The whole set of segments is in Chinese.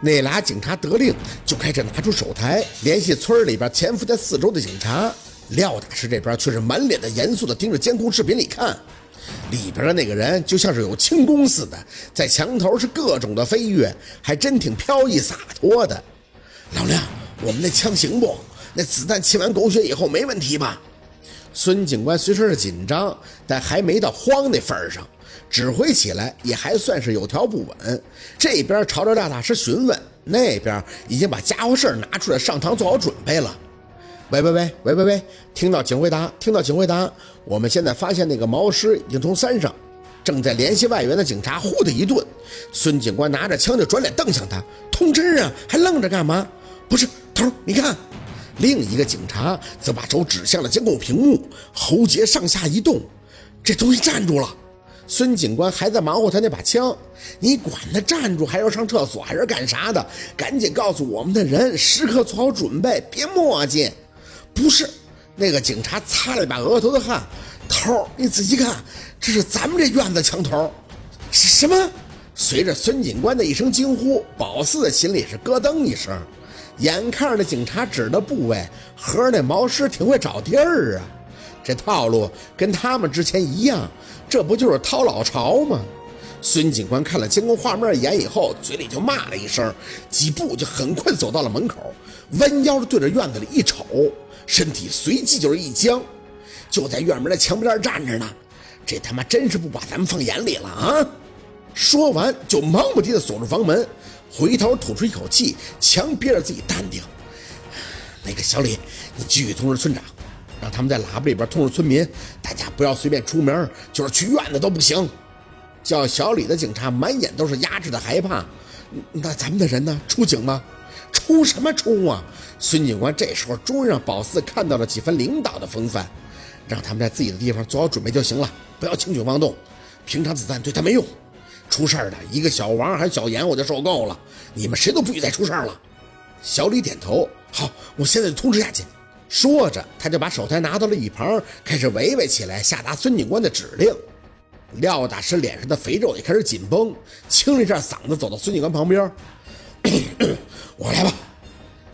那俩警察得令，就开始拿出手台联系村里边潜伏在四周的警察。廖大师这边却是满脸的严肃的盯着监控视频里看，里边的那个人就像是有轻功似的，在墙头是各种的飞跃，还真挺飘逸洒脱的。老廖，我们那枪行不？那子弹沏完狗血以后没问题吧？孙警官虽说是紧张，但还没到慌那份上，指挥起来也还算是有条不紊。这边朝着廖大师询问，那边已经把家伙事拿出来上膛做好准备了。喂喂喂喂喂喂！听到请回答，听到请回答。我们现在发现那个毛师已经从山上，正在联系外援的警察。呼的一顿，孙警官拿着枪就转脸瞪向他，通知啊，还愣着干嘛？不是头，你看。另一个警察则把手指向了监控屏幕，喉结上下一动，这东西站住了。孙警官还在忙活他那把枪，你管他站住还要上厕所还是干啥的？赶紧告诉我们的人，时刻做好准备，别墨迹。不是，那个警察擦了一把额头的汗，头，你仔细看，这是咱们这院子墙头。是什么？随着孙警官的一声惊呼，宝四的心里是咯噔一声。眼看着警察指的部位，合着那毛师挺会找地儿啊。这套路跟他们之前一样，这不就是掏老巢吗？孙警官看了监控画面一眼以后，嘴里就骂了一声，几步就很快走到了门口，弯腰对着院子里一瞅。身体随即就是一僵，就在院门的墙边站着呢。这他妈真是不把咱们放眼里了啊！说完就忙不迭地锁住房门，回头吐出一口气，强憋着自己淡定。那个小李，你继续通知村长，让他们在喇叭里边通知村民，大家不要随便出门，就是去院子都不行。叫小李的警察满眼都是压制的害怕。那咱们的人呢？出警吗？出什么出啊！孙警官这时候终于让宝四看到了几分领导的风范，让他们在自己的地方做好准备就行了，不要轻举妄动。平常子弹对他没用，出事儿的一个小王还是小严我就受够了。你们谁都不许再出事儿了。小李点头，好，我现在就通知下去。说着，他就把手台拿到了一旁，开始围围起来，下达孙警官的指令。廖大师脸上的肥肉也开始紧绷，清了一下嗓子，走到孙警官旁边。我来吧，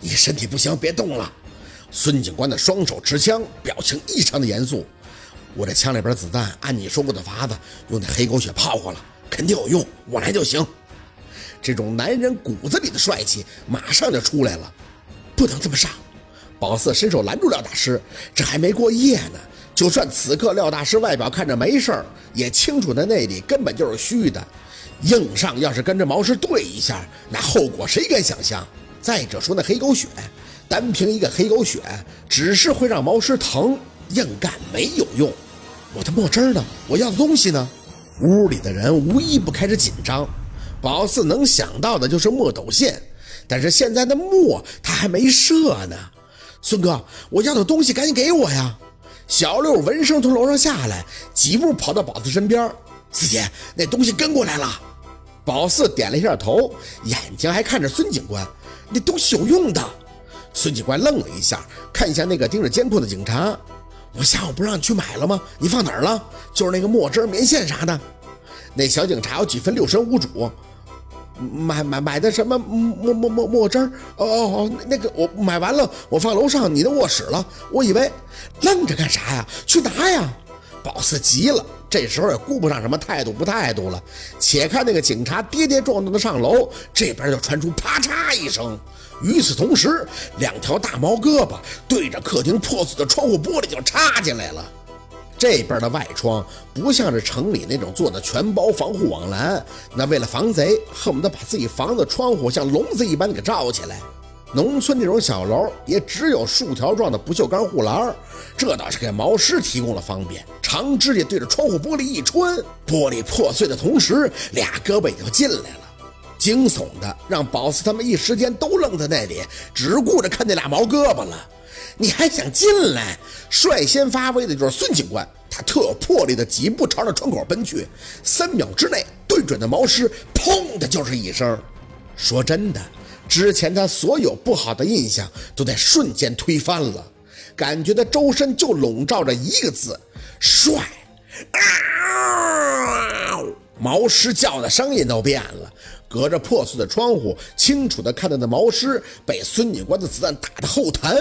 你身体不行，别动了。孙警官的双手持枪，表情异常的严肃。我这枪里边子弹，按你说过的法子，用那黑狗血泡过了，肯定有用。我来就行。这种男人骨子里的帅气马上就出来了。不能这么上！宝四伸手拦住廖大师，这还没过夜呢。就算此刻廖大师外表看着没事儿，也清楚那内里根本就是虚的。硬上要是跟着毛师对一下，那后果谁敢想象？再者说那黑狗血，单凭一个黑狗血，只是会让毛师疼，硬干没有用。我的墨汁呢？我要的东西呢？屋里的人无一不开始紧张。宝四能想到的就是墨斗线，但是现在的墨他还没射呢。孙哥，我要的东西赶紧给我呀！小六闻声从楼上下来，几步跑到宝四身边。四姐，那东西跟过来了。宝四点了一下头，眼睛还看着孙警官。那东西有用的。孙警官愣了一下，看向那个盯着监控的警察。我下午不让你去买了吗？你放哪儿了？就是那个墨汁、棉线啥的。那小警察有几分六神无主。买买买的什么墨墨墨墨汁儿？哦哦哦，那个我买完了，我放楼上你的卧室了。我以为，愣着干啥呀？去拿呀！宝四急了。这时候也顾不上什么态度不态度了，且看那个警察跌跌撞撞的上楼，这边就传出啪嚓一声。与此同时，两条大毛胳膊对着客厅破碎的窗户玻璃就插进来了。这边的外窗不像是城里那种做的全包防护网栏，那为了防贼，恨不得把自己房子窗户像笼子一般给罩起来。农村这种小楼也只有竖条状的不锈钢护栏，这倒是给毛师提供了方便。长指甲对着窗户玻璃一穿，玻璃破碎的同时，俩胳膊也就进来了。惊悚的让宝四他们一时间都愣在那里，只顾着看那俩毛胳膊了。你还想进来？率先发威的就是孙警官，他特有魄力的几步朝着窗口奔去，三秒之内对准那毛师，砰的就是一声。说真的。之前他所有不好的印象都在瞬间推翻了，感觉他周身就笼罩着一个字：帅。啊！毛师叫的声音都变了，隔着破碎的窗户，清楚地看到那毛尸被孙警官的子弹打的后弹，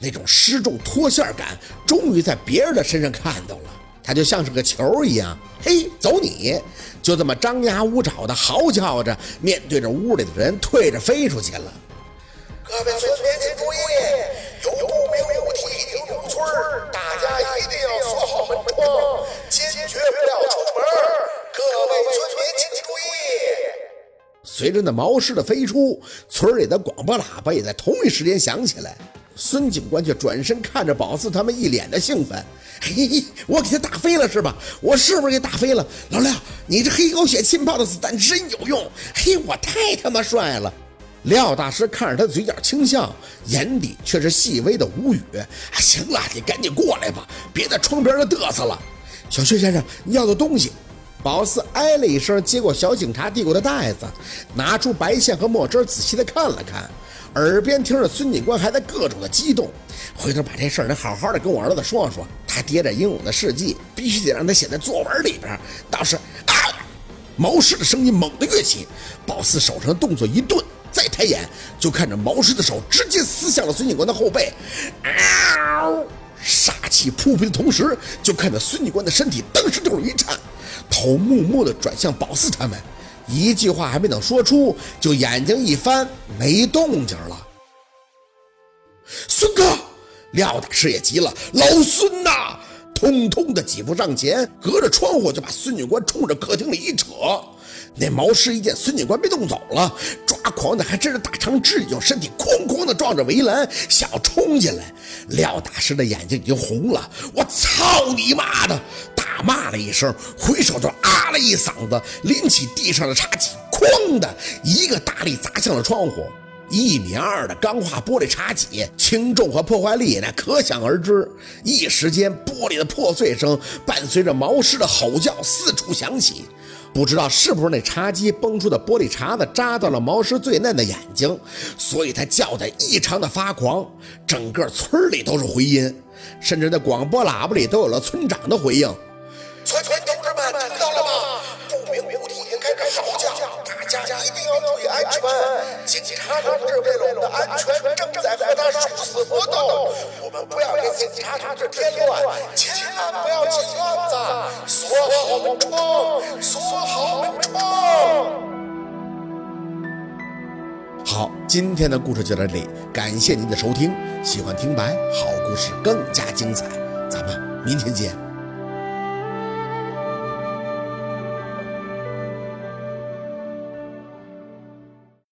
那种失重脱线感，终于在别人的身上看到了。他就像是个球一样，嘿，走你！就这么张牙舞爪的嚎叫着，面对着屋里的人，退着飞出去了。各位村民请注意，有不明物体已经入村，大家一定要锁好门窗，随着那毛狮的飞出，村里的广播喇叭也在同一时间响起来。孙警官却转身看着宝四他们，一脸的兴奋：“嘿嘿，我给他打飞了是吧？我是不是给打飞了？老廖，你这黑狗血浸泡的子弹真有用！嘿，我太他妈帅了！”廖大师看着他嘴角轻笑，眼底却是细微的无语。行了，你赶紧过来吧，别在窗边儿嘚瑟了。小薛先生，你要的东西。宝四哎了一声，接过小警察递过的袋子，拿出白线和墨汁，仔细的看了看，耳边听着孙警官还在各种的激动。回头把这事儿得好好的跟我儿子说说，他爹这英勇的事迹必须得让他写在作文里边。倒是啊，毛氏的声音猛地跃起，宝四手上的动作一顿。再抬眼，就看着毛师的手直接撕向了孙警官的后背，嗷！杀气扑鼻的同时，就看着孙警官的身体当时就是一颤，头木木的转向宝四他们，一句话还没等说出，就眼睛一翻，没动静了。孙哥，廖大师也急了，老孙呐！通通的几步上前，隔着窗户就把孙警官冲着客厅里一扯。那毛师一见孙警官被冻走了，抓狂的还真是大长直就，身体哐哐的撞着围栏，想要冲进来。廖大师的眼睛已经红了，我操你妈的！骂了一声，回手就啊了一嗓子，拎起地上的茶几，哐的一个大力砸向了窗户。一米二的钢化玻璃茶几，轻重和破坏力那可想而知。一时间，玻璃的破碎声伴随着毛师的吼叫四处响起。不知道是不是那茶几崩出的玻璃碴子扎到了毛师最嫩的眼睛，所以他叫得异常的发狂。整个村里都是回音，甚至那广播喇叭里都有了村长的回应：“村民同志们，听到了吗？不明物体已经开始嚎叫，大家一定要注意安全。警察同志为了我们的安全，正在和他殊死搏斗。我们不要给警察同志添乱，千万不要进院子，锁好门窗锁好门窗。”好，今天的故事就到这里，感谢您的收听。喜欢听白好故事更加精彩，咱们明天见。